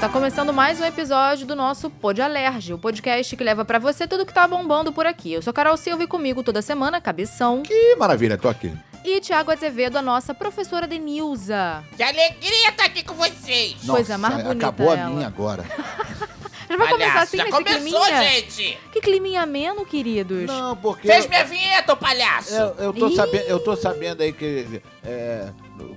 Gente, tá começando mais um episódio do nosso Pod Alerge, o podcast que leva pra você tudo que tá bombando por aqui. Eu sou Carol Silva e comigo toda semana, Cabeção. Que maravilha, tô aqui. E Tiago Azevedo, a nossa professora Denilza. Que alegria estar aqui com vocês! Coisa mais bonita Acabou a ela. minha agora. Já vai começar assim já nesse começou, climinha? gente! Que climinha ameno, queridos. Não, porque. Fez minha vinheta, ô palhaço! Eu, eu, tô sabendo, eu tô sabendo aí que. é,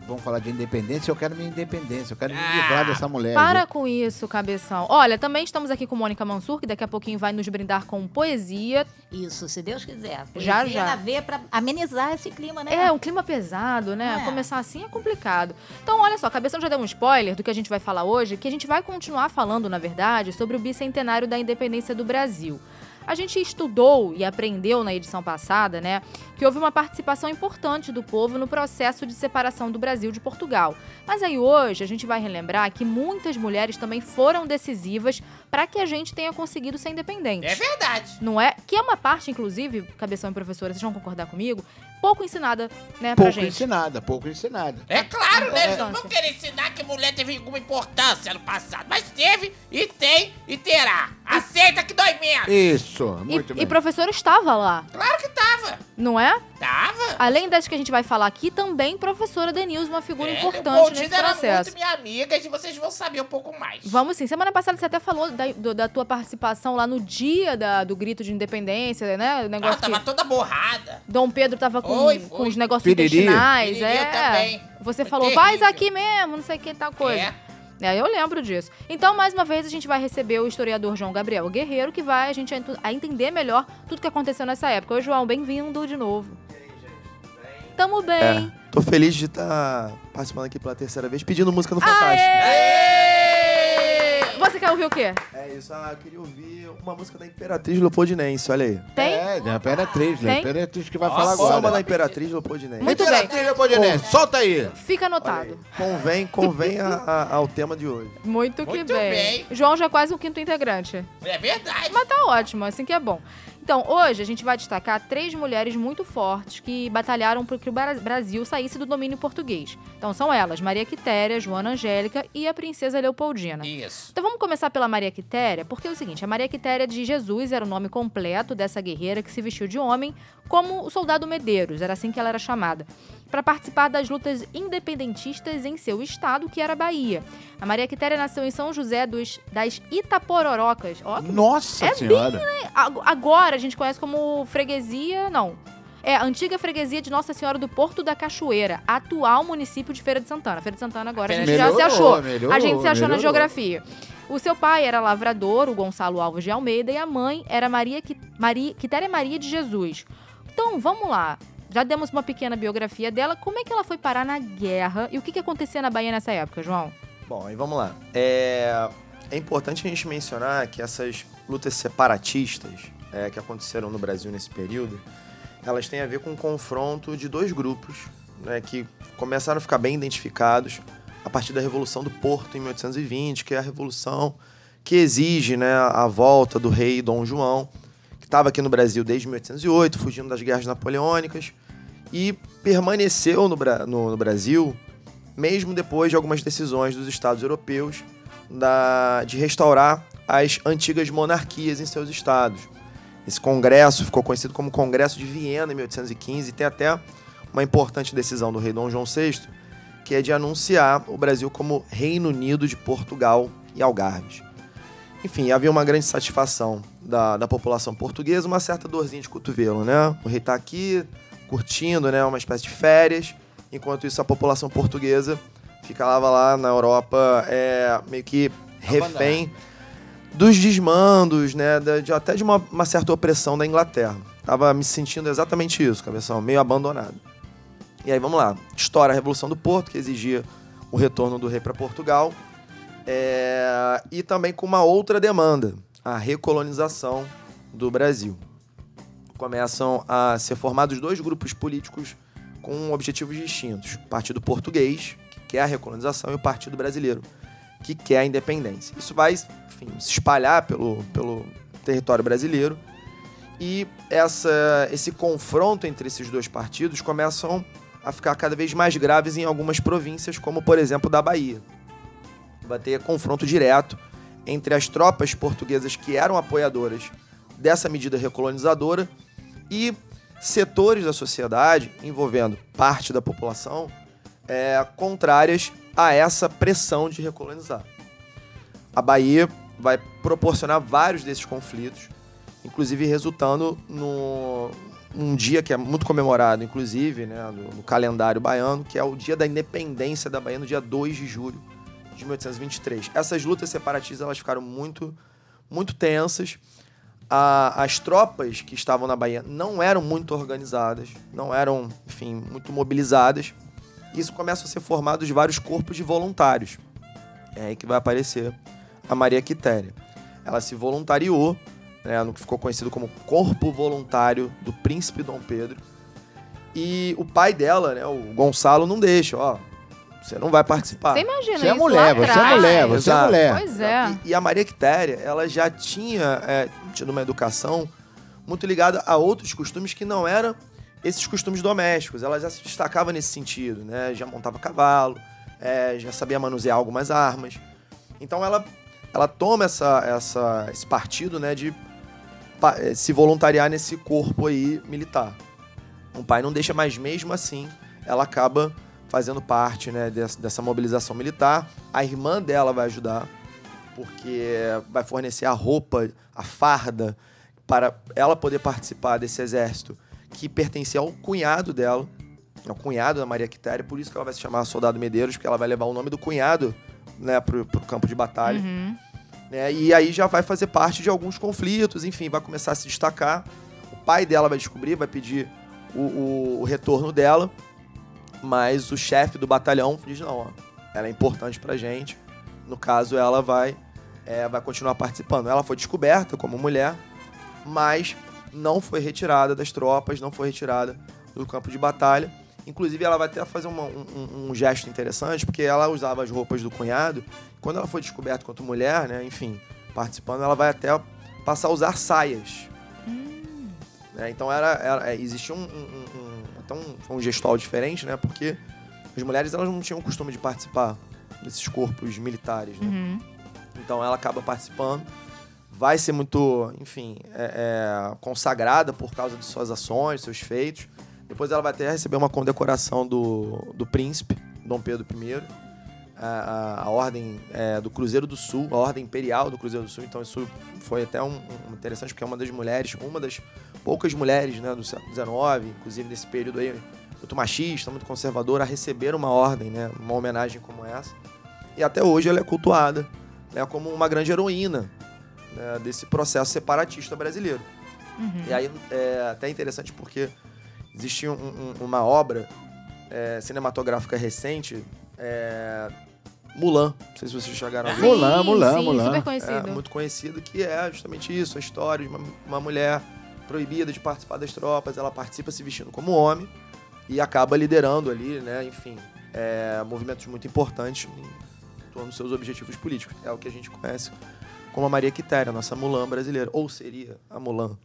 vamos falar de independência, eu quero minha independência, eu quero me Ah, livrar dessa mulher. Para viu? com isso, cabeção. Olha, também estamos aqui com Mônica Mansur, que daqui a pouquinho vai nos brindar com poesia. Isso, se Deus quiser. Já, Poesia já. na veia pra amenizar esse clima, né? É, um clima pesado, né? É. Começar assim é complicado. Então, olha só, Cabeção já deu um spoiler do que a gente vai falar hoje, que a gente vai continuar falando, na verdade, sobre o bicentenário da independência do Brasil. A gente estudou e aprendeu na edição passada, né, que houve uma participação importante do povo no processo de separação do Brasil de Portugal. Mas aí hoje a gente vai relembrar que muitas mulheres também foram decisivas para que a gente tenha conseguido ser independente. É verdade! Não é? Que é uma parte, inclusive, cabeção e professora, vocês vão concordar comigo, pouco ensinada, né, pra Pouco gente. ensinada, pouco ensinada. É claro, né? Eles não vão querer ensinar que mulher teve alguma importância no passado. Mas teve, e tem, e terá. Aceita que dói menos! Isso, E, muito e bem. professor estava lá, Claro que tava! não é? Tava! Além das que a gente vai falar aqui, também professora Denilson, uma figura É, importante nesse era processo. muito minha amiga e vocês vão saber um pouco mais. Vamos sim. Semana passada você até falou da, do- da tua participação lá no dia da- do grito de independência, né? O Ah, negócio tava que toda borrada. Dom Pedro tava com, Foi, com foi. os negócios Piriri. intestinais. Piriri é. também. Você Foi falou, terrível. faz aqui mesmo, não sei o que, tal coisa. É. É, eu lembro disso. Então, mais uma vez, a gente vai receber o historiador João Gabriel Guerreiro, que vai a gente a entender melhor tudo que aconteceu nessa época. Oi, João, bem-vindo de novo. Tamo bem. Tô feliz de estar participando aqui pela terceira vez, pedindo música no Fantástico. Aê! Você quer ouvir o quê? É isso, ah, eu queria ouvir uma música da Imperatriz Leopoldinense, olha aí. Tem? É, da Imperatriz, né? Tem? Imperatriz que vai Nossa, falar Só uma agora. da Imperatriz Leopoldinense. Muito bem. Imperatriz Leopoldinense, solta aí. Fica anotado. Convém, convém a- a- ao tema de hoje. Muito que Muito bem. bem. João já é quase um quinto integrante. É verdade. Mas tá ótimo, assim que é bom. Então, hoje a gente vai destacar três mulheres muito fortes que batalharam para que o Bra- Brasil saísse do domínio português. Então, são elas, Maria Quitéria, Joana Angélica e a princesa Leopoldina. Isso. Então vamos começar pela Maria Quitéria, porque é o seguinte, a Maria Quitéria de Jesus era o nome completo dessa guerreira que se vestiu de homem, como o soldado Medeiros, era assim que ela era chamada, para participar das lutas independentistas em seu estado, que era Bahia. A Maria Quitéria nasceu em São José dos, das Itapororocas. Ó, Nossa É senhora. Ag- Agora a gente conhece como freguesia, não. É a antiga freguesia de Nossa Senhora do Porto da Cachoeira, atual município de Feira de Santana. Feira de Santana agora a gente já se Melhorou, achou. melhorou, a gente se achou na melhorou. geografia. O seu pai era lavrador, o Gonçalo Alves de Almeida, e a mãe era Maria, Qui- Maria Quitéria Maria de Jesus. Então, vamos lá. Já demos uma pequena biografia dela. Como é que ela foi parar na guerra? E o que, que acontecia na Bahia nessa época, João? Bom, aí vamos lá. É, é importante a gente mencionar que essas lutas separatistas é, que aconteceram no Brasil nesse período, elas têm a ver com o confronto de dois grupos né, que começaram a ficar bem identificados a partir da Revolução do Porto em 1820, que é a revolução que exige né, a volta do rei Dom João, que estava aqui no Brasil desde 1808, fugindo das guerras napoleônicas, e permaneceu no, no- no Brasil mesmo depois de algumas decisões dos estados europeus da- de restaurar as antigas monarquias em seus estados. Esse congresso ficou conhecido como Congresso de Viena em 1815 e tem até uma importante decisão do rei Dom João VI, que é de anunciar o Brasil como Reino Unido de Portugal e Algarves. Enfim, havia uma grande satisfação da, da população portuguesa, uma certa dorzinha de cotovelo, né? O rei tá aqui curtindo, né, uma espécie de férias, enquanto isso a população portuguesa ficava lá na Europa é, meio que refém dos desmandos, né, de, até de uma, uma certa opressão da Inglaterra. Tava me sentindo exatamente isso, cabeção, meio abandonado. E aí vamos lá, estoura a Revolução do Porto, que exigia o retorno do rei para Portugal, é, e também com uma outra demanda. a recolonização do Brasil. Começam a ser formados dois grupos políticos com objetivos distintos: o Partido Português, que quer a recolonização, e o Partido Brasileiro, que quer a independência. Isso vai enfim, se espalhar pelo, pelo território brasileiro e essa, esse confronto entre esses dois partidos começam a ficar cada vez mais graves em algumas províncias, como por exemplo da Bahia. Vai ter confronto direto entre as tropas portuguesas que eram apoiadoras dessa medida recolonizadora e setores da sociedade, envolvendo parte da população, é, contrárias a essa pressão de recolonizar. A Bahia vai proporcionar vários desses conflitos, inclusive resultando no um dia que é muito comemorado, inclusive, né, no, no, calendário baiano, que é o dia da independência da Bahia, no dia 2 de julho de 1823. Essas lutas separatistas elas ficaram muito, muito tensas. A, as tropas que estavam na Bahia não eram muito organizadas, não eram, enfim, muito mobilizadas. Isso começa a ser formado de vários corpos de voluntários. É aí que vai aparecer a Maria Quitéria. Ela se voluntariou né, no que ficou conhecido como Corpo Voluntário do Príncipe Dom Pedro. E o pai dela, né, o Gonçalo, não deixa, ó. Você não vai participar. Você imagina Você é isso mulher, lá você é mulher, você é mulher. Pois é. E, e a Maria Quitéria, ela já tinha é, tido uma educação muito ligada a outros costumes que não eram esses costumes domésticos. Ela já se destacava nesse sentido, né? Já montava cavalo, é, já sabia manusear algumas armas. Então ela, ela toma essa, essa, esse partido, né, de pa- eh, se voluntariar nesse corpo aí militar. O pai não deixa, mas mesmo assim ela acaba fazendo parte né, dessa, dessa mobilização militar. A irmã dela vai ajudar, porque vai fornecer a roupa, a farda, para ela poder participar desse exército que pertencia ao cunhado dela, é o cunhado da Maria Quitéria, por isso que ela vai se chamar Soldado Medeiros, porque ela vai levar o nome do cunhado né, pro, pro campo de batalha Uhum. né? E aí já vai fazer parte de alguns conflitos, enfim, vai começar a se destacar. O pai dela vai descobrir, vai pedir o, o- o retorno dela, mas o chefe do batalhão diz não, ó, ela é importante pra gente. No caso, ela vai, é, vai continuar participando. Ela foi descoberta como mulher, mas não foi retirada das tropas, não foi retirada do campo de batalha. Inclusive, ela vai até fazer uma- um, um- gesto interessante, porque ela usava as roupas do cunhado. Quando ela foi descoberta quanto mulher, né, enfim, participando, ela vai até passar a usar saias. Né, então, era, era- é, existia um, um, um- um, foi um gestual diferente, né, porque as mulheres elas não tinham o costume de participar desses corpos militares, né? Uhum. Então ela acaba participando, vai ser muito, enfim, é- é, consagrada por causa de suas ações, seus feitos. Depois ela vai até receber uma condecoração do, do príncipe, Dom Pedro I, a, a- a ordem é, do Cruzeiro do Sul, a ordem imperial do Cruzeiro do Sul. Então isso foi até um, um interessante, porque é uma das mulheres, uma das poucas mulheres né, do século XIX, inclusive nesse período aí, muito machista, muito conservadora, a receber uma ordem, né, uma homenagem como essa. E até hoje ela é cultuada né, como uma grande heroína né, desse processo separatista brasileiro. Uhum. E aí é até interessante porque existia um- um- uma obra é, cinematográfica recente, é, Mulan, não sei se vocês chegaram a ver. Mulan, Mulan, sim, Mulan. super É, conhecido. muito conhecido, que é justamente isso, a história de uma, uma mulher proibida de participar das tropas, ela participa se vestindo como homem e acaba liderando ali, né, enfim, é, movimentos muito importantes em torno dos seus objetivos políticos. É o que a gente conhece como a Maria Quitéria, a nossa Mulan brasileira, ou seria a Mulan.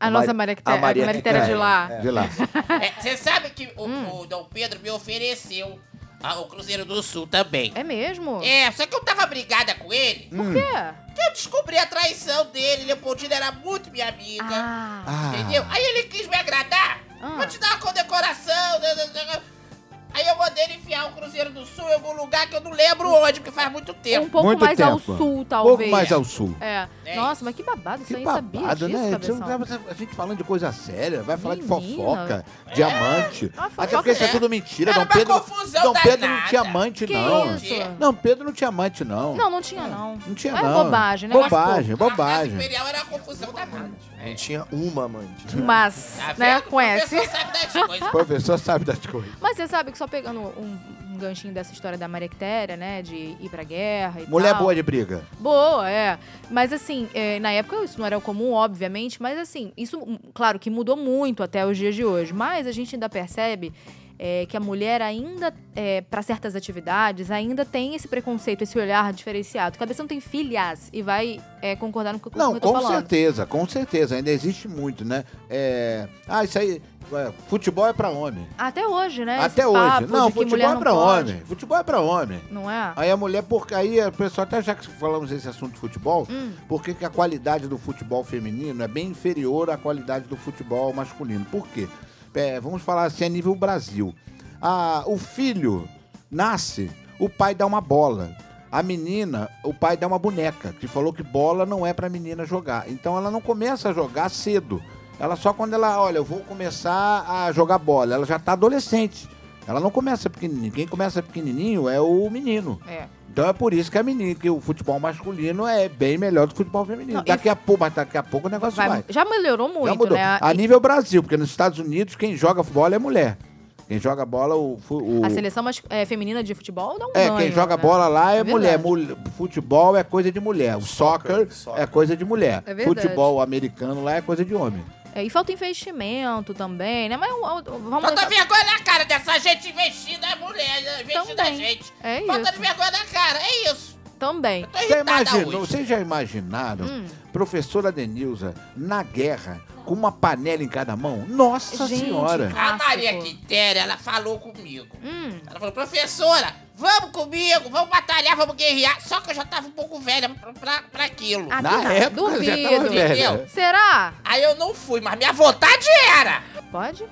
A a nossa Mari- Maria Quitéria, a Maria Maria Quitéria de Quitéria, lá. é. De lá. É, Você sabe que o, Hum. o Dom Pedro me ofereceu ah, o Cruzeiro do Sul também. É mesmo? É, só que eu tava brigada com ele, Por quê? porque eu descobri a traição dele. Leopoldina era muito minha amiga. Ah. Ah. Entendeu? Aí ele quis me agradar. Ah. Vou te dar uma condecoração. Aí eu ele enfiar o Cruzeiro do Sul em algum lugar que eu não lembro onde, porque faz muito tempo. Um pouco Muito mais ao tempo. sul, Um talvez. pouco mais ao sul. É. É Nossa, mas que babado. Isso Que aí sabia babado, disso, né? cabeção. Você não- A gente falando de coisa séria, vai falar de Menina. fofoca, diamante. Ah, Até porque isso é é. tudo mentira. Era Dom uma Pedro, confusão Dom Pedro não tinha amante, Que não. isso? Não, Pedro não tinha amante, não. Não, não tinha, não. Não tinha, É não. bobagem, né? Bobagem, A bobagem. imperial era uma confusão danada. Não tinha uma amante. Mas, Tá né, vendo? conhece. O professor sabe das coisas. O professor sabe das coisas. Mas você sabe que só pegando um, um um ganchinho dessa história da Maria Quitéria, né? De ir pra guerra e Mulher tal. boa de briga. Boa, é. Mas assim, é, na época isso não era comum, obviamente, mas assim, isso, hum, claro que mudou muito até os dias de hoje. Mas a gente ainda percebe é, que a mulher ainda, é, para certas atividades, ainda tem esse preconceito, esse olhar diferenciado. Cabeção tem filhas e vai é, concordar com o que Não, eu tô com falando. certeza, com certeza. Ainda existe muito, né? É... Ah, isso aí. é, futebol é pra homem. Até hoje, né? Até hoje. Não, futebol é pra pode. homem. Futebol é pra homem. Não é? Aí a mulher, porque aí a pessoa, até já que falamos esse assunto de futebol, Hum. por que que a qualidade do futebol feminino é bem inferior à qualidade do futebol masculino? Por quê? É, vamos falar assim a nível Brasil. Ah, o filho nasce, o pai dá uma bola. A menina, o pai dá uma boneca, que falou que bola não é pra menina jogar. Então ela não começa a jogar cedo. Ela só quando ela, olha, eu vou começar a jogar bola, ela já tá adolescente. Ela não começa pequenininho. Quem começa pequenininho é o menino. É. Então é por isso que a menina, que o futebol masculino é bem melhor do que o futebol feminino. Não, e- daqui a pouco, mas daqui a pouco o negócio vai. Vai- já melhorou muito, Já mudou. né? A E- nível Brasil, porque nos Estados Unidos quem joga bola é mulher. Quem joga bola, o. o- A seleção mas- é, feminina de futebol dá um é, quem joga né? bola lá é, É mulher. Mul- Futebol é coisa de mulher. O soccer, soccer. é coisa de mulher. É verdade. Futebol americano lá é coisa de homem. É, e falta investimento também, né? Mas vamos Falta deixar- vergonha na cara dessa gente investida é mulher, né? investida Também. gente. É Falta de isso. vergonha na cara, é isso. Também. Irritada imaginou, hoje. vocês já imaginaram Hum. professora Denilza na guerra com uma panela em cada mão? Nossa Gente, senhora! A Maria. Quitéria, ela falou comigo. Hum. Ela falou, professora, vamos comigo, vamos batalhar, vamos guerrear. Só que eu já tava um pouco velha pra, pra, pra aquilo. Ah, Na duvido. época já tava Duvido. Será? Aí eu não fui, mas minha vontade era. Pode?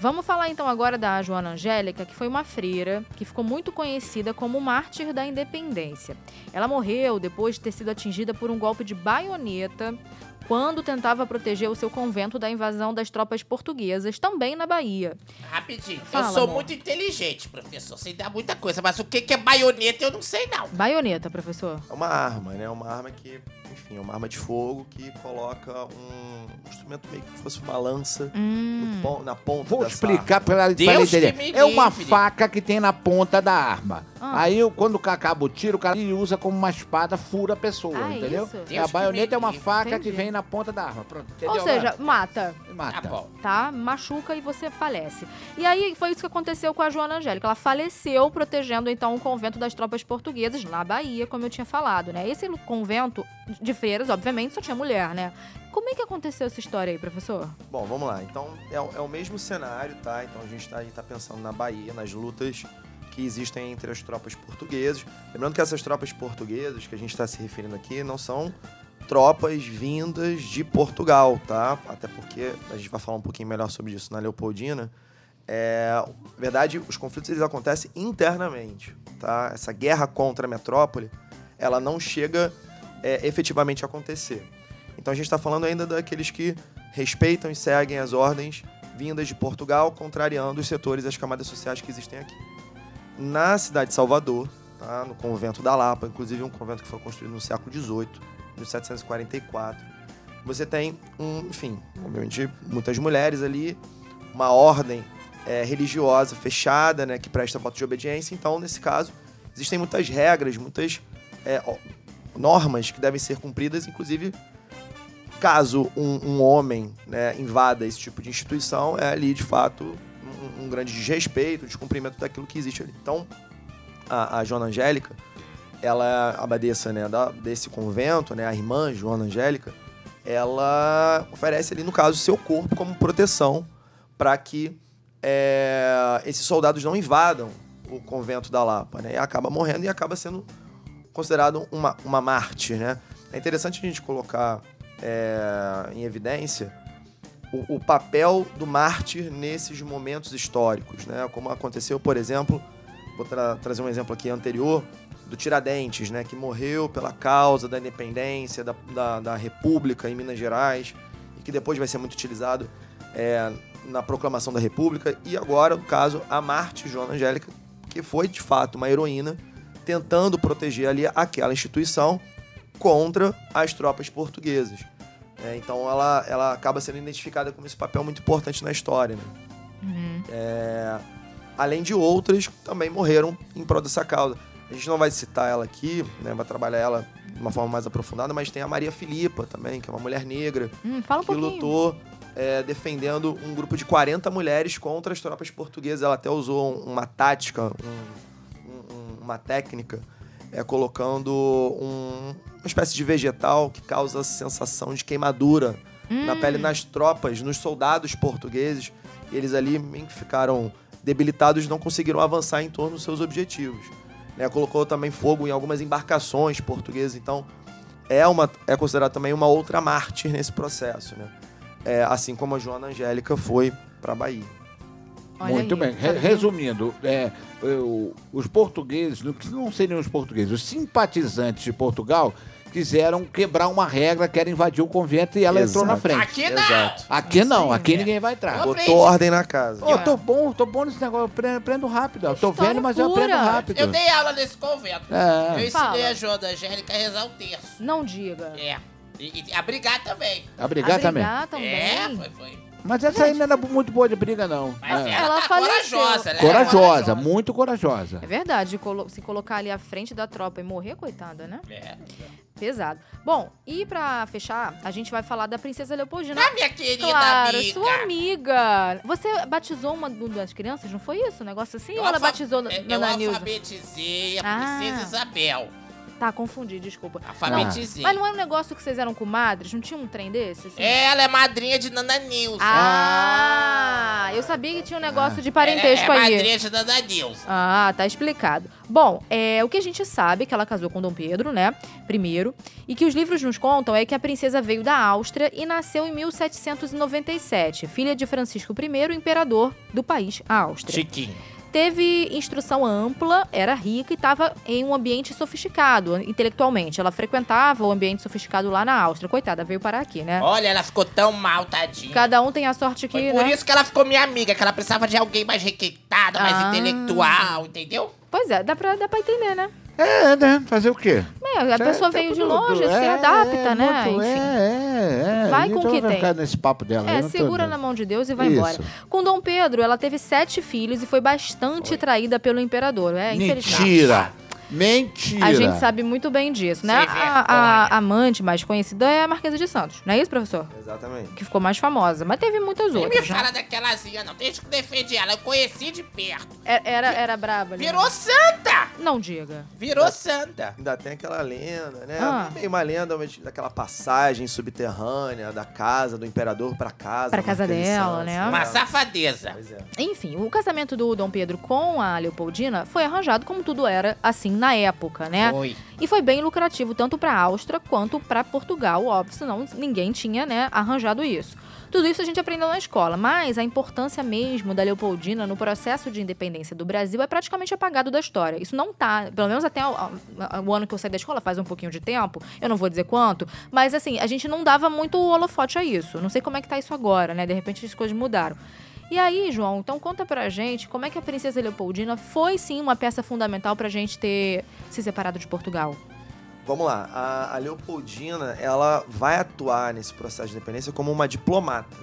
Vamos falar então agora da Joana Angélica, que foi uma freira que ficou muito conhecida como mártir da independência. Ela morreu depois de ter sido atingida por um golpe de baioneta quando tentava proteger o seu convento da invasão das tropas portuguesas, também na Bahia. Rapidinho, Fala, eu sou amor. muito inteligente, professor. Sei dar muita coisa, mas o que, é baioneta eu não sei, não. Baioneta, professor. É uma arma, né? Uma arma que, enfim, é uma arma de fogo que coloca um instrumento meio que fosse uma lança Hum. pon- na ponta Vou dessa explicar ela que entender. É uma faca que tem na ponta da arma. Ah. Aí, quando acaba o tiro, o cara usa como uma espada, fura a pessoa, Ah, entendeu? isso? E a baioneta é uma faca Entendi. que vem na ponta da arma. Pronto, entendeu? Ou seja, mata. mata. Tá tá? Machuca e você falece. E aí foi isso que aconteceu com a Joana Angélica. Ela faleceu protegendo então o convento das tropas portuguesas na Bahia, como eu tinha falado, né? Esse convento de freiras, obviamente, só tinha mulher, né? Como é que aconteceu essa história aí, professor? Bom, vamos lá. Então, é, o- é o mesmo cenário, tá? Então, a gente tá, aí tá pensando na Bahia, nas lutas que existem entre as tropas portuguesas. Lembrando que essas tropas portuguesas que a gente está se referindo aqui não são tropas vindas de Portugal, tá? Até porque a gente vai falar um pouquinho melhor sobre isso na Leopoldina. É, na verdade, os conflitos eles acontecem internamente, tá? Essa guerra contra a metrópole, ela não chega é, efetivamente a acontecer. Então a gente está falando ainda daqueles que respeitam e seguem as ordens vindas de Portugal, contrariando os setores e as camadas sociais que existem aqui. Na cidade de Salvador, tá? no convento da Lapa, inclusive um convento que foi construído no século XVIII, 1744, você tem, um, enfim, obviamente, muitas mulheres ali, uma ordem é, religiosa fechada, né, que presta voto de obediência. Então, nesse caso, existem muitas regras, muitas é, normas que devem ser cumpridas, inclusive caso um, um homem né, invada esse tipo de instituição, é ali de fato um, um grande desrespeito, descumprimento daquilo que existe ali. Então, a, a Joana Angélica, ela a abadesa né, desse convento, né, a irmã Joana Angélica, ela oferece ali, no caso, seu corpo como proteção para que é, esses soldados não invadam o convento da Lapa, né? E acaba morrendo e acaba sendo considerado uma, uma mártir, né? É interessante a gente colocar é, em evidência o, o papel do mártir nesses momentos históricos, né? Como aconteceu, por exemplo, vou tra- trazer um exemplo aqui anterior, do Tiradentes, né? Que morreu pela causa da independência da, da, da República em Minas Gerais e que depois vai ser muito utilizado é, na proclamação da República. E agora, no caso, a Marte Joana Angélica, que foi de fato uma heroína, tentando proteger ali aquela instituição contra as tropas portuguesas. É, então ela, ela acaba sendo identificada como esse papel muito importante na história. Né? É, além de outras que também morreram em prol dessa causa. A gente não vai citar ela aqui, né, vai trabalhar ela de uma forma mais aprofundada, mas tem a Maria Filipa também, que é uma mulher negra, Hum, fala um que pouquinho. lutou é, defendendo um grupo de 40 mulheres contra as tropas portuguesas. Ela até usou um- uma tática, um- um- uma técnica, é, colocando um- uma espécie de vegetal que causa sensação de queimadura na pele nas tropas, nos soldados portugueses. Eles ali meio que ficaram debilitados não conseguiram avançar em torno dos seus objetivos. Né? Colocou também fogo em algumas embarcações portuguesas, então é, uma, é considerado também uma outra mártir nesse processo, né? É, assim como a Joana Angélica foi para Bahia. Olha Muito aí, bem. tá Re- resumindo, é, eu- os portugueses, não, não seriam os portugueses, os simpatizantes de Portugal quiseram quebrar uma regra que era invadir o convento e ela entrou na Exato. frente. Aqui não. Exato. Aqui não, Sim, aqui é. ninguém vai entrar. Ô, Ô, Botou ordem na casa. eu tô bom, tô bom nesse negócio, eu pre- aprendo rápido. Eu tô História velho, mas eu pura. aprendo rápido. Eu dei aula nesse convento. É. Eu ensinei Fala. a Joana Angélica a rezar o terço. Não diga. É. E, e a brigar também. A brigar também. Abrigar também. É, foi, foi. Mas essa aí não era muito boa de briga, não. Mas É. ela, Ela tá faleceu. corajosa, era Corajosa, muito corajosa. É verdade, colo- se colocar ali à frente da tropa e morrer, coitada, né? É. Pesado. Bom, e pra fechar, a gente vai falar da Princesa Leopoldina. Ah, minha querida Claro, amiga. sua amiga. Você batizou uma do- das crianças, não foi isso? Um negócio assim? Eu Ou ela alfa- batizou na, é, na, Eu na Nilza? alfabetizei a Ah. princesa Isabel. Tá, confundi, desculpa. Alfabetizei. Mas não era um negócio que vocês eram comadres? Não tinha um trem desse? assim? Ela é madrinha de Nana Nilza. Ah, eu sabia que tinha um negócio de parentesco ela é, é aí. madrinha de Nana Nilza. Ah, tá explicado. Bom, é, o que a gente sabe é que ela casou com Dom Pedro, né? Primeiro. E que os livros nos contam é que a princesa veio da Áustria e nasceu em 1797, filha de Francisco I, imperador do país, a Áustria. Chiquinho. Teve instrução ampla, era rica e estava em um ambiente sofisticado intelectualmente. Ela frequentava o ambiente sofisticado lá na Áustria. Coitada, veio parar aqui, né? Olha, ela ficou tão mal, tadinha. Cada um tem a sorte que, Foi por né? isso que ela ficou minha amiga, que ela precisava de alguém mais requintado, mais Ah. intelectual, entendeu? Pois é, dá pra, dá pra entender, né? É, né? Fazer o quê? É, a pessoa É, veio de longe, se é, adapta, é, né? muito- Enfim. É, é, é. Vai com o que tem. ficar nesse papo dela. É, tô segura dando. na mão de Deus e vai Isso. embora. Com Dom Pedro, ela teve sete filhos e foi bastante traída pelo imperador. É, infelizmente. Mentira! Mentira! A gente sabe muito bem disso, né? A, vergonha. a amante mais conhecida é a Marquesa de Santos, não é isso, professor? Exatamente. Que ficou mais famosa. Mas teve muitas Nem me outras. né? fala daquelazinha, não. Deixa que defende ela. Eu conheci de perto. É- Era, era braba ali. Virou santa! Não diga. Virou santa. Ainda tem aquela lenda, né? Ah. Meio uma lenda mas daquela passagem subterrânea da casa do imperador pra casa. Pra casa Marquesa de dela, Santos, né? Uma safadeza. Pois é. Enfim, o casamento do Dom Pedro com a Leopoldina foi arranjado como tudo era assim na época, né? Foi. E foi bem lucrativo tanto para a Áustria quanto para Portugal, óbvio, senão ninguém tinha, né, arranjado isso. Tudo isso a gente aprendeu na escola, mas a importância mesmo da Leopoldina no processo de independência do Brasil é praticamente apagado da história. Isso não tá, pelo menos até o, o ano que eu saí da escola, faz um pouquinho de tempo, eu não vou dizer quanto, mas assim, a gente não dava muito holofote a isso. Não sei como é que tá isso agora, né? De repente as coisas mudaram. E aí, João, então conta pra gente como é que a princesa Leopoldina foi sim uma peça fundamental pra gente ter se separado de Portugal. Vamos lá. A, a Leopoldina, ela vai atuar nesse processo de independência como uma diplomata.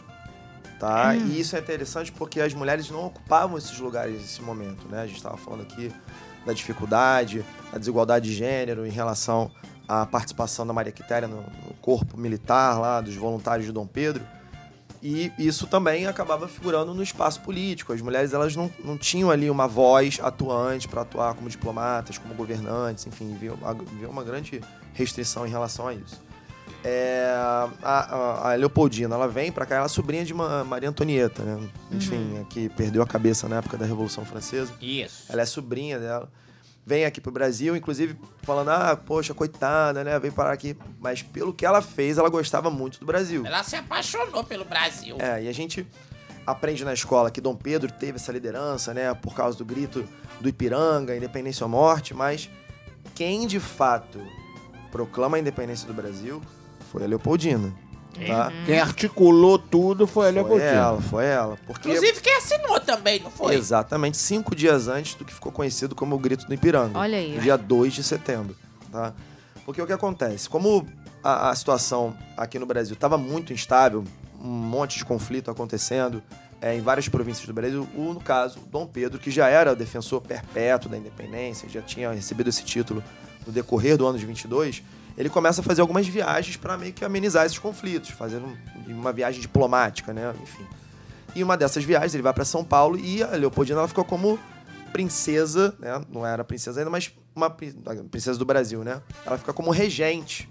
Tá? Hum. E isso é interessante porque as mulheres não ocupavam esses lugares nesse momento, né? A gente estava falando aqui da dificuldade, da desigualdade de gênero em relação à participação da Maria Quitéria no, no corpo militar lá, dos voluntários de Dom Pedro. E isso também acabava figurando no espaço político. As mulheres elas não, não tinham ali uma voz atuante para atuar como diplomatas, como governantes, enfim, havia havia uma grande restrição em relação a isso. É, a, a- Leopoldina, ela vem para cá, ela é sobrinha de uma Maria Antonieta, né? Enfim, que perdeu a cabeça na época da Revolução Francesa. Isso. Ela é sobrinha dela. Vem aqui pro Brasil, inclusive falando, ah, poxa, coitada, né? Vem parar aqui. Mas pelo que ela fez, ela gostava muito do Brasil. Ela se apaixonou pelo Brasil. É, e a gente aprende na escola que Dom Pedro teve essa liderança, né, por causa do grito do Ipiranga, independência ou morte, mas quem de fato proclama a independência do Brasil foi a Leopoldina, tá? Quem articulou tudo foi a Foi Leopoldina. ela, foi ela. Porque Inclusive, quem assinou também, não foi? exatamente cinco dias antes do que ficou conhecido como o grito do Ipiranga. Olha aí. No dia 2 de setembro, tá? Porque o que acontece? Como a, a situação aqui no Brasil estava muito instável, um monte de conflito acontecendo, é, em várias províncias do Brasil, o, no caso, Dom Pedro, que já era o defensor perpétuo da independência, já tinha recebido esse título no decorrer do ano de 22, ele começa a fazer algumas viagens para meio que amenizar esses conflitos, fazendo um- uma viagem diplomática, né? Enfim. E uma dessas viagens, ele vai para São Paulo e a Leopoldina ela ficou como princesa, né? Não era princesa ainda, mas uma princesa do Brasil, né? Ela fica como regente,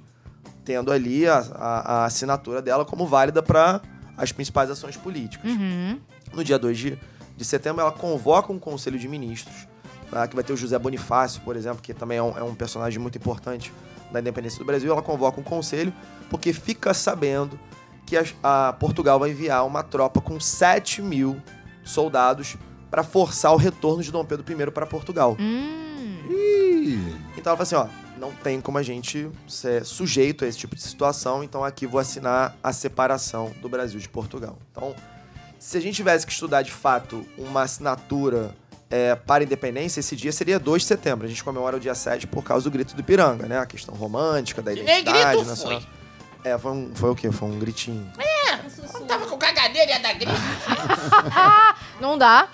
tendo ali a, a- a assinatura dela como válida para as principais ações políticas. Uhum. No dia 2 de, de setembro, ela convoca um conselho de ministros, tá? que vai ter o José Bonifácio, por exemplo, que também é um, é um personagem muito importante da independência do Brasil. Ela convoca um conselho porque fica sabendo que as- a, Portugal vai enviar uma tropa com 7 mil soldados para forçar o retorno de Dom Pedro I para Portugal. Hum. Então ela fala assim, ó, não tem como a gente ser sujeito a esse tipo de situação, então aqui vou assinar a separação do Brasil de Portugal. Então, se a gente tivesse que estudar de fato uma assinatura é, para a independência, esse dia seria 2 de setembro. A gente comemora o dia 7 por causa do grito do Ipiranga, né? A questão romântica, da identidade grito nacional. foi. É, foi, um, foi o quê? Foi um gritinho. Eu tava com caganeira e ia dar grito. Não dá.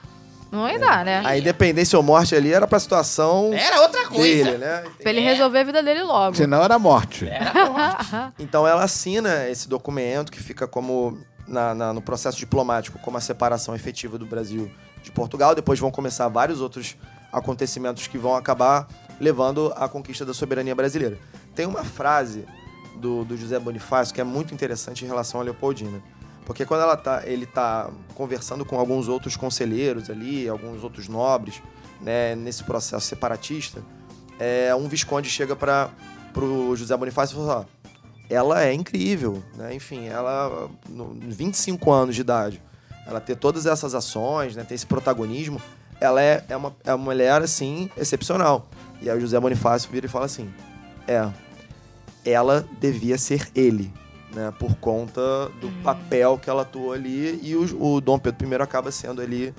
Não ia dar, né? A independência ou morte ali era pra situação Era outra coisa. dele, né? Pra ele resolver a vida dele logo. senão era morte. Então ela assina esse documento que fica como na- na- no processo diplomático como a separação efetiva do Brasil de Portugal. Depois vão começar vários outros acontecimentos que vão acabar levando à conquista da soberania brasileira. Tem uma frase do, do José Bonifácio que é muito interessante em relação a Leopoldina. Porque quando ela tá, ele está conversando com alguns outros conselheiros ali, alguns outros nobres, né, nesse processo separatista, é, um visconde chega para pro José Bonifácio e fala: ó, ela é incrível, né? Enfim, ela, no 25 anos de idade, ela ter todas essas ações, né? Ter esse protagonismo, ela é, é, uma, é uma mulher, assim, excepcional. E aí o José Bonifácio vira e fala assim: é, ela devia ser ele, né? Por conta do papel que ela atuou ali e o, o Dom Pedro I acaba sendo ali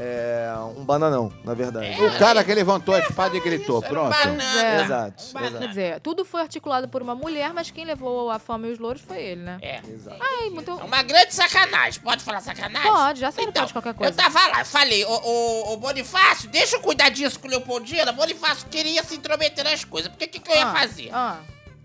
é, um bananão, na verdade. O cara que levantou a espada e gritou, um pronto. banana. É. Exato, Banana. exato. Quer dizer, tudo foi articulado por uma mulher, mas quem levou a fama e os louros foi ele, né? É. Exato. Ai, muito... É uma grande sacanagem. Pode falar sacanagem? Pode, já sei que então, pode qualquer coisa. Eu tava lá, eu falei, ô, ô, ô Bonifácio, deixa eu cuidar disso com o Leopoldina. Bonifácio queria se intrometer nas coisas. Porque o que, que eu ia Ah, fazer? Ah,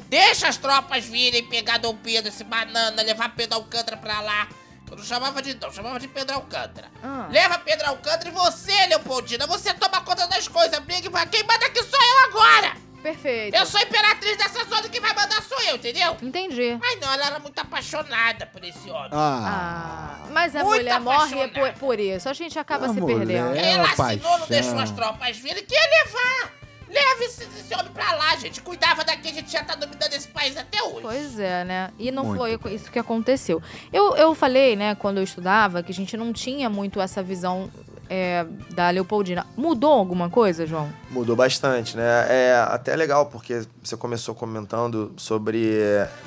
Deixa as tropas virem pegar Dom Pedro, esse banana, levar Pedro Alcântara pra lá. Eu não chamava de Dom, chamava de Pedro Alcântara. Ah. Leva Pedro Alcântara e você, Leopoldina, você toma conta das coisas. Brigue pra quem manda aqui sou eu agora. perfeito. Eu sou imperatriz dessa zona, quem vai mandar sou eu, entendeu? Entendi. Ai não, ela era muito apaixonada por esse homem. Ah, Ah, mas a Muito mulher morre por, apaixonada. por isso. A gente acaba A se mulher. perdendo. Ela assinou, não deixou as tropas virem, que ia levar. Leva esse, esse homem pra lá, gente. Cuidava daqui, a gente já tá dominando esse país até hoje. Pois é, né? E não Muito. foi isso que aconteceu. Eu, eu falei, né, quando eu estudava, que a gente não tinha muito essa visão é, da Leopoldina. Mudou alguma coisa, João? Mudou bastante, né? É até legal, porque você começou comentando sobre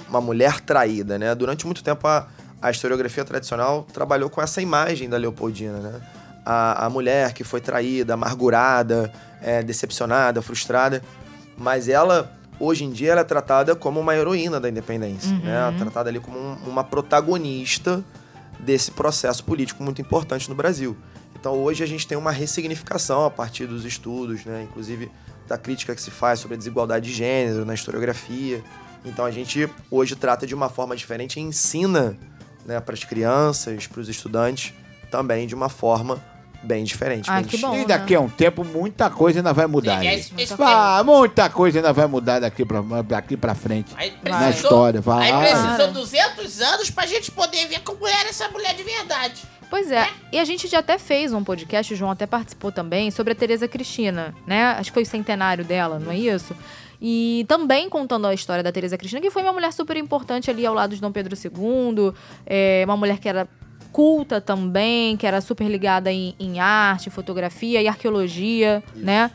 uma mulher traída, né? Durante muito tempo a, a historiografia tradicional trabalhou com essa imagem da Leopoldina, né? A, a mulher que foi traída, amargurada, é, decepcionada, frustrada. Mas ela, hoje em dia, ela é tratada como uma heroína da independência, né? Tratada ali como um- uma protagonista desse processo político muito importante no Brasil. Então hoje a gente tem uma ressignificação a partir dos estudos, né? inclusive da crítica que se faz sobre a desigualdade de gênero na historiografia. Então a gente hoje trata de uma forma diferente e ensina né, para as crianças, para os estudantes, também de uma forma bem diferente. Ah, bem que bom. e daqui a um tempo muita coisa ainda vai mudar. Sim, aí. esse- esse Ah, muita coisa ainda vai mudar daqui pra, daqui pra frente. Aí Na precisou, história, vai. aí precisou 200 anos pra gente poder ver como era essa mulher de verdade. Pois é. E a gente já até fez um podcast, o João até participou também, sobre a Tereza Cristina, né? Acho que foi o centenário dela, não é isso? E também contando a história da Tereza Cristina, que foi uma mulher super importante ali ao lado de Dom Pedro II, é, uma mulher que era culta também, que era super ligada em, em arte, fotografia e arqueologia, né?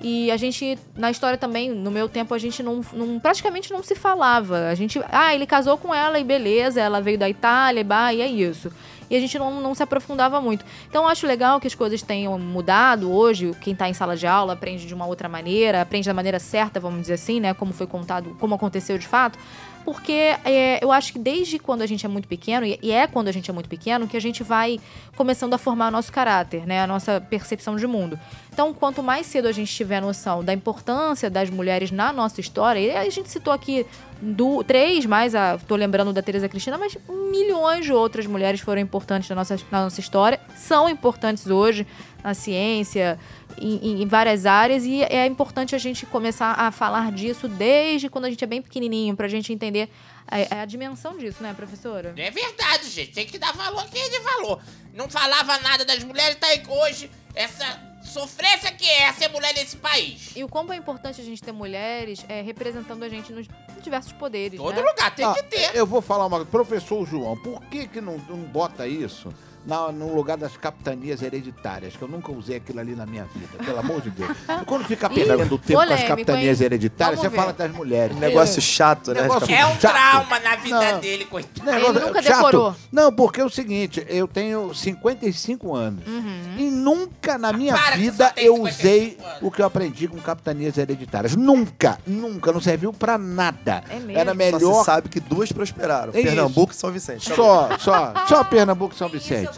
E a gente, na história também, no meu tempo, a gente não, não- praticamente não se falava. A gente, ah, ele casou com ela e beleza, ela veio da Itália, e bah, e é isso. e a gente não, não se aprofundava muito. Então eu acho legal que as coisas tenham mudado hoje. Quem está em sala de aula aprende de uma outra maneira, aprende da maneira certa, vamos dizer assim, né? Como foi contado, como aconteceu de fato. Porque é, eu acho que desde quando a gente é muito pequeno, e é quando a gente é muito pequeno, que a gente vai começando a formar o nosso caráter, né? A nossa percepção de mundo. Então, quanto mais cedo a gente tiver noção da importância das mulheres na nossa história, e a gente citou aqui do, três, mais a. tô lembrando da Tereza Cristina, mas milhões de outras mulheres foram importantes na nossa, na nossa história, são importantes hoje na ciência, em, em- várias áreas, e é importante a gente começar a falar disso desde quando a gente é bem pequenininho, pra gente entender a, a dimensão disso, né, professora? É verdade, gente. Tem que dar valor a quem é de valor. Não falava nada das mulheres, tá aí hoje essa sofrência que é ser mulher nesse país. E o quão é importante a gente ter mulheres é, representando a gente nos diversos poderes, Todo né? lugar tem Ah, que ter. Eu vou falar uma coisa. Professor João, por que, que não, não bota isso na, no lugar das capitanias hereditárias? Que eu nunca usei aquilo ali na minha vida, pelo amor de Deus. Quando fica perdendo tempo com as polêmico, capitanias hein? hereditárias, Vamos você fala das mulheres. Um negócio chato, né? Negócio É um chato. trauma na vida Não. dele, coitado. Negócio Ele nunca chato. decorou. Não, porque é o seguinte, eu tenho 55 anos. Uhum. E nunca na minha Para vida só eu 55 usei anos. o que eu aprendi com capitanias hereditárias. Nunca, nunca. Não serviu pra nada. É mesmo? Era Só melhor se sabe que duas prosperaram. É isso. Pernambuco e São Vicente. Só, só, só Pernambuco e São Vicente.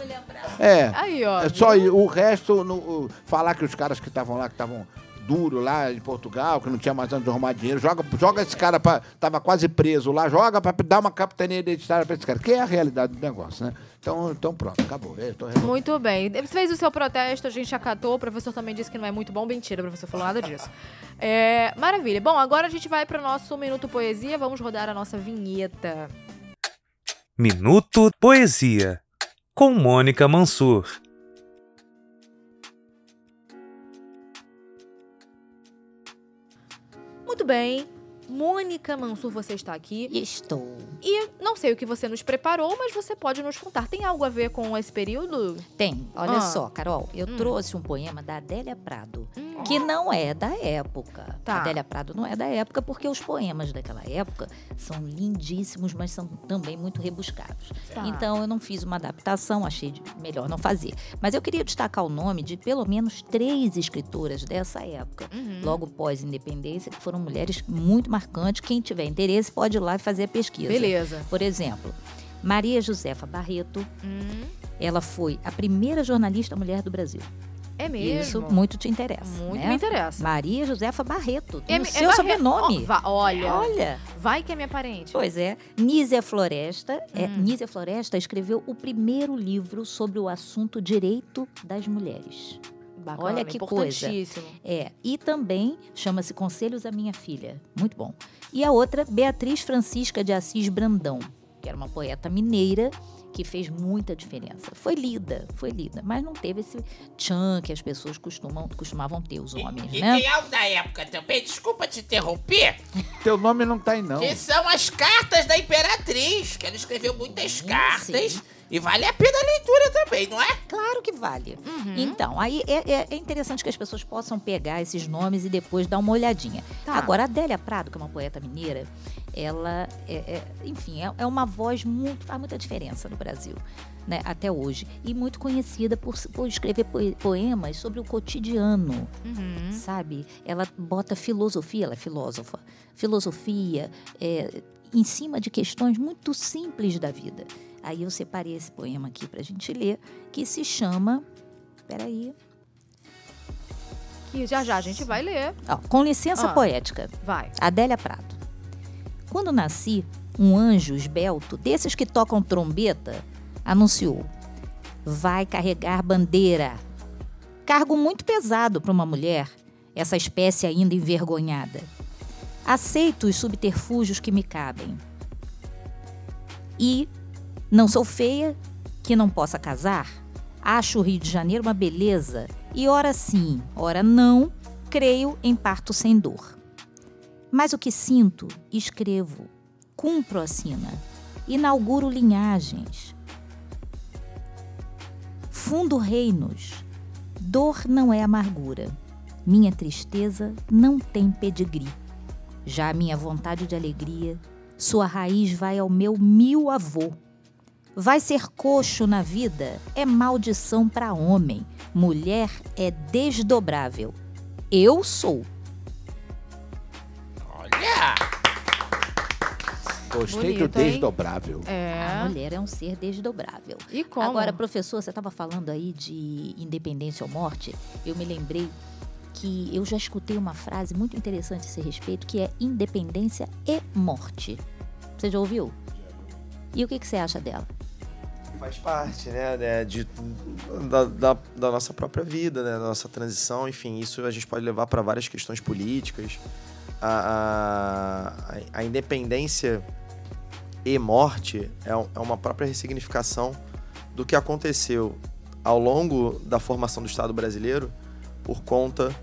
É. Aí, ó. É só o resto, no- o- falar que os caras que estavam lá, que estavam duro lá em Portugal, que não tinha mais onde arrumar dinheiro, joga, joga esse cara pra. Tava quase preso lá, joga pra dar uma capitania hereditária pra esse cara, que é a realidade do negócio, né? Então, então pronto, acabou. Eu tô revoltado. Muito bem. Você fez o seu protesto, a gente acatou. O professor também disse que não é muito bom. Mentira, o professor falou nada disso. É, maravilha. Bom, agora a gente vai para o nosso Minuto Poesia. Vamos rodar a nossa vinheta. Minuto Poesia, com Mônica Mansur. Muito bem. Mônica Mansur, você está aqui. Estou. E não sei o que você nos preparou, mas você pode nos contar. Tem algo a ver com esse período? Tem. Olha Ah. só, Carol, eu Hum. trouxe um poema da Adélia Prado, que não é da época. Tá. A Adélia Prado não é da época porque os poemas daquela época são lindíssimos, mas são também muito rebuscados. Tá. Então eu não fiz uma adaptação, achei melhor não fazer. Mas eu queria destacar o nome de pelo menos três escritoras dessa época, Uhum. logo pós-independência, que foram mulheres muito marcantes. Quem tiver interesse pode ir lá e fazer a pesquisa. Beleza. Por exemplo, Maria Josefa Barreto, Hum, ela foi a primeira jornalista mulher do Brasil. é mesmo. Isso muito te interessa. Muito né? me interessa. Maria Josefa Barreto. Tem É- o é seu Barre- sobrenome. Va- olha, Olha. vai que é minha parente. Pois é. Nízia Floresta. É, Hum. Nízia Floresta escreveu o primeiro livro sobre o assunto direito das mulheres. Bacana, Olha que coisa. É, e também chama-se Conselhos à Minha Filha. Muito bom. E a outra, Beatriz Francisca de Assis Brandão, que era uma poeta mineira que fez muita diferença. Foi lida, foi lida, mas não teve esse tchan que as pessoas costumam, costumavam ter, os E, homens, e né? tem algo da época também, desculpa te interromper, Teu nome não tá aí, não. que são as cartas da Imperatriz, que ela escreveu muitas Sim, cartas. sim. E vale a pena a leitura também, não é? Claro que vale. Uhum. Então, aí é, é- é interessante que as pessoas possam pegar esses nomes e depois dar uma olhadinha. Tá. Agora, a Adélia Prado, que é uma poeta mineira, ela, é, é- enfim, é, é uma voz muito, faz muita diferença no Brasil, né, até hoje. E muito conhecida por, por escrever poe- poemas sobre o cotidiano, Uhum. sabe? Ela bota filosofia, ela é filósofa, filosofia é, em cima de questões muito simples da vida. Aí eu separei esse poema aqui pra gente ler, que se chama. Peraí. Que já já a gente vai ler. Ó, com licença Ah. poética. Vai. Adélia Prado. Quando nasci, um anjo esbelto, desses que tocam trombeta, anunciou: Vai carregar bandeira. Cargo muito pesado para uma mulher, essa espécie ainda envergonhada. Aceito os subterfúgios que me cabem. E não sou feia, que não possa casar. Acho o Rio de Janeiro uma beleza. E ora sim, ora não, creio em parto sem dor. Mas o que sinto, escrevo, cumpro a sina, inauguro linhagens, fundo reinos. Dor não é amargura, minha tristeza não tem pedigree. Já a minha vontade de alegria, sua raiz vai ao meu mil avô. Vai ser coxo na vida é maldição para homem. Mulher é desdobrável. Eu sou. Olha! Gostei do Bonito, hein? desdobrável. A É. mulher é um ser desdobrável. E como? Agora, professor, você estava falando aí de independência ou morte. Eu me lembrei que eu já escutei uma frase muito interessante a esse respeito, que é independência e morte. Você já ouviu? E o que, que você acha dela? Faz parte, né, né, de, da, da, da nossa própria vida, né, da nossa transição, enfim, isso a gente pode levar para várias questões políticas. A, a, a independência e morte é, é uma própria ressignificação do que aconteceu ao longo da formação do Estado brasileiro por conta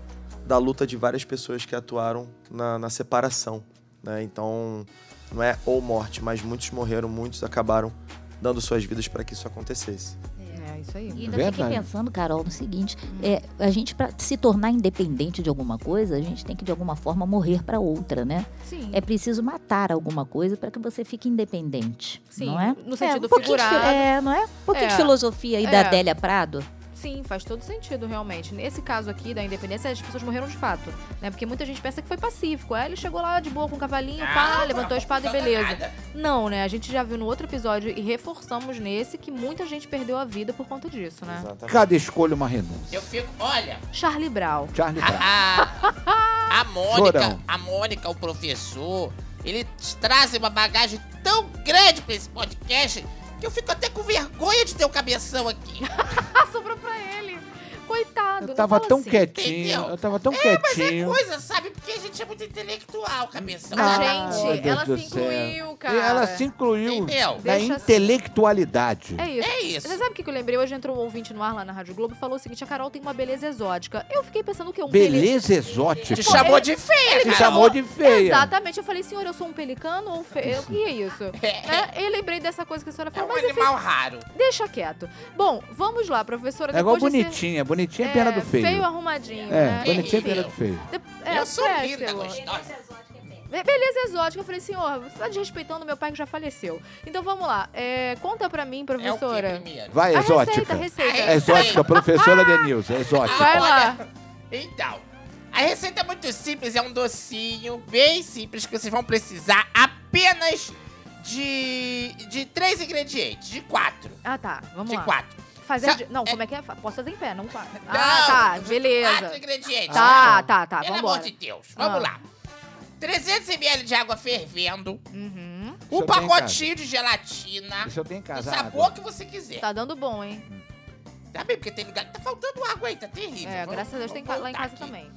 da luta de várias pessoas que atuaram na, na separação. Né? Então, não é ou morte, mas muitos morreram, muitos acabaram dando suas vidas para que isso acontecesse. É, isso aí. E ainda Verdade. fiquei pensando, Carol, no seguinte: é, a gente, para se tornar independente de alguma coisa, a gente tem que, de alguma forma, morrer para outra, né? Sim. É preciso matar alguma coisa para que você fique independente. Sim, não é? no É, sentido um pouquinho de figurado. É, não é? Um pouquinho É. de filosofia aí É. da Adélia Prado. Sim, faz todo sentido, realmente. Nesse caso aqui da independência, as pessoas morreram de fato, né? Porque muita gente pensa que foi pacífico. Aí ele chegou lá de boa com o cavalinho, pá, Ah, levantou a espada e beleza. nada. Não, né? A gente já viu no outro episódio e reforçamos nesse que muita gente perdeu a vida por conta disso, né? Exatamente. Cada escolha uma renúncia. Eu fico, olha, Charlie Brown. Charlie Brown. a, a, Mônica, Chorão. a Mônica, o professor, eles trazem uma bagagem tão grande pra esse podcast que eu fico até com vergonha de ter o cabeção aqui. Sobrou pra ele. Coitado. Eu não tava fala tão assim. quietinho, entendeu? eu tava tão Mas é quietinho. coisa, sabe? Porque a gente é muito intelectual, cabeção. Ah, Ah, gente, ela se céu. incluiu, cara. E ela se incluiu Entendeu? na Deixa assim. intelectualidade. É isso. É isso. Você sabe o que que eu lembrei? Hoje entrou um ouvinte no ar lá na Rádio Globo e falou o seguinte: a Carol tem uma beleza exótica. Eu fiquei pensando o quê? Um peli- Beleza exótica. Te chamou de feia, Te chamou de feia. Exatamente. Eu falei, senhor, eu sou um pelicano ou um feio? O que é isso? É, eu lembrei dessa coisa que a senhora É falou, um mas enfim, animal raro. deixa quieto. Bom, vamos lá, professora. É igual de ser- bonitinha. É pena do feio. Feio arrumadinho, É, né? bonitinha é pena do feio. De- é, eu sou péssimo. linda, Beleza exótica. Eu falei, senhor, você tá desrespeitando meu pai que já faleceu. Então vamos lá. É, conta pra mim, É o professora. primeiro? Vai, a exótica. receita, a receita. É exótica, professora Denilson, é exótica. Vai lá. Então, a receita é muito simples, é um docinho bem simples que vocês vão precisar apenas de, de três ingredientes, de quatro. Ah, tá. Vamos de lá. quatro. Fazer de- Não, é- como é que é? Posso fazer em pé, não. Não, Ah, tá. Beleza. Quatro ingredientes. Tá, tá, tá. Pelo Vambora. amor de Deus. Vamos Ah. lá. 300 ml de água fervendo, Uhum. Um pacotinho de gelatina, Isso eu tenho em do casa. sabor água. que você quiser. Tá dando bom, hein? Tá bem, porque tem lugar que tá faltando água aí, tá terrível. É, Vamos- graças a Deus tem lá em casa aqui. também.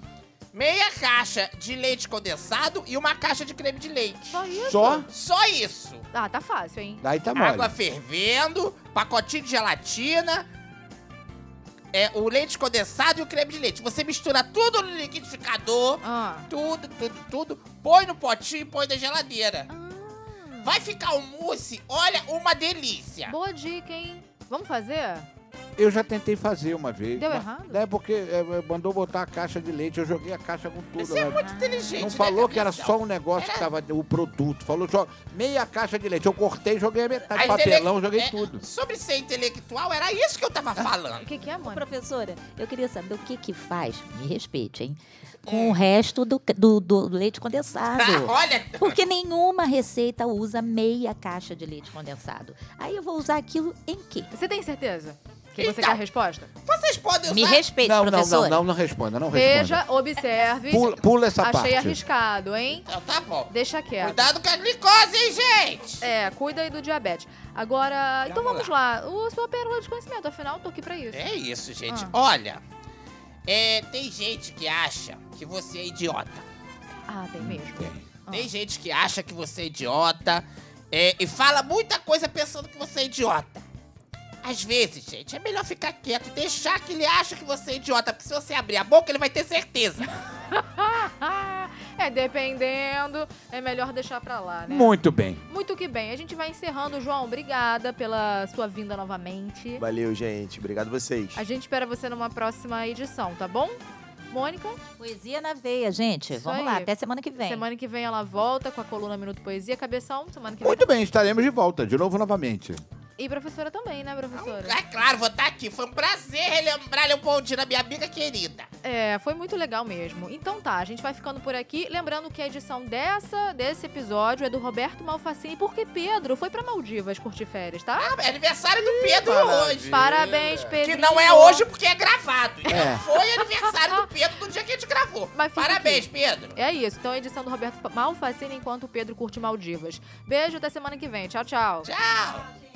Meia caixa de leite condensado e uma caixa de creme de leite. Só isso? Só? Só isso. Ah, tá fácil, hein? Daí tá mole. Água fervendo, pacotinho de gelatina, é, o leite condensado e o creme de leite. Você mistura tudo no liquidificador, Ah. tudo, tudo, tudo, põe no potinho e põe na geladeira. Ah, Vai ficar um mousse, olha, uma delícia. boa dica, hein? Vamos fazer? Eu já tentei fazer uma vez. Deu mas- errado? É porque é, mandou botar a caixa de leite, eu joguei a caixa com tudo. Você é lá. muito inteligente, Não né, falou que era só um negócio que Era- tava o produto. Falou só meia caixa de leite. Eu cortei, joguei a metade A papelão, intele- joguei é, tudo. Sobre ser intelectual, era isso que eu tava O falando. que, que é, Ô, mano? professora, eu queria saber o que que faz, me respeite, hein? Com Hum. o resto do, do, do leite condensado. olha, Porque nenhuma receita usa meia caixa de leite condensado. Aí eu vou usar aquilo em quê? Você tem certeza que você Então. quer a resposta? vocês podem Me usar... respeite, Não, não, professora. não, não, não responda, não responda. Veja, observe. Pula, pula essa Achei parte. arriscado, hein? Então tá bom. Deixa quieto. Cuidado com a glicose, hein, gente? É, cuida aí do diabetes. Agora, então Vamos lá. O sua pérola de conhecimento, afinal, tô aqui pra isso. É isso, gente. Ah. Olha, é, tem gente que acha que você é idiota. Ah, tem mesmo. Tem. Ah. Tem gente que acha que você é idiota é, e fala muita coisa pensando que você é idiota. Às vezes, gente, é melhor ficar quieto e deixar que ele acha que você é idiota, porque se você abrir a boca, ele vai ter certeza. é, dependendo, é melhor deixar pra lá, né? Muito bem. Muito que bem. A gente vai encerrando. João, obrigada pela sua vinda novamente. Valeu, gente. Obrigado vocês. A gente espera você numa próxima edição, tá bom? Mônica, Poesia na veia, gente. Isso Vamos aí. lá, até semana que vem. semana que vem ela volta com a coluna Minuto Poesia. Cabeção, semana que vem. Muito bem, estaremos de volta, de novo novamente. E professora também, né, professora? É claro, vou estar aqui. Foi um prazer relembrar Leopoldina, minha amiga querida. É, foi muito legal mesmo. Então tá, a gente vai ficando por aqui. Lembrando que a edição dessa, desse episódio é do Roberto Malfacini, porque Pedro foi pra Maldivas curtir férias, tá? Ah, é aniversário do Pedro Maravilha. hoje. Parabéns, Pedro. Que não é hoje porque é gravado. Então É. foi aniversário do Pedro no dia que a gente gravou. Parabéns, aqui. Pedro. É isso. Então a edição do Roberto Malfacini enquanto o Pedro curte Maldivas. Beijo, até semana que vem. Tchau, tchau. Tchau.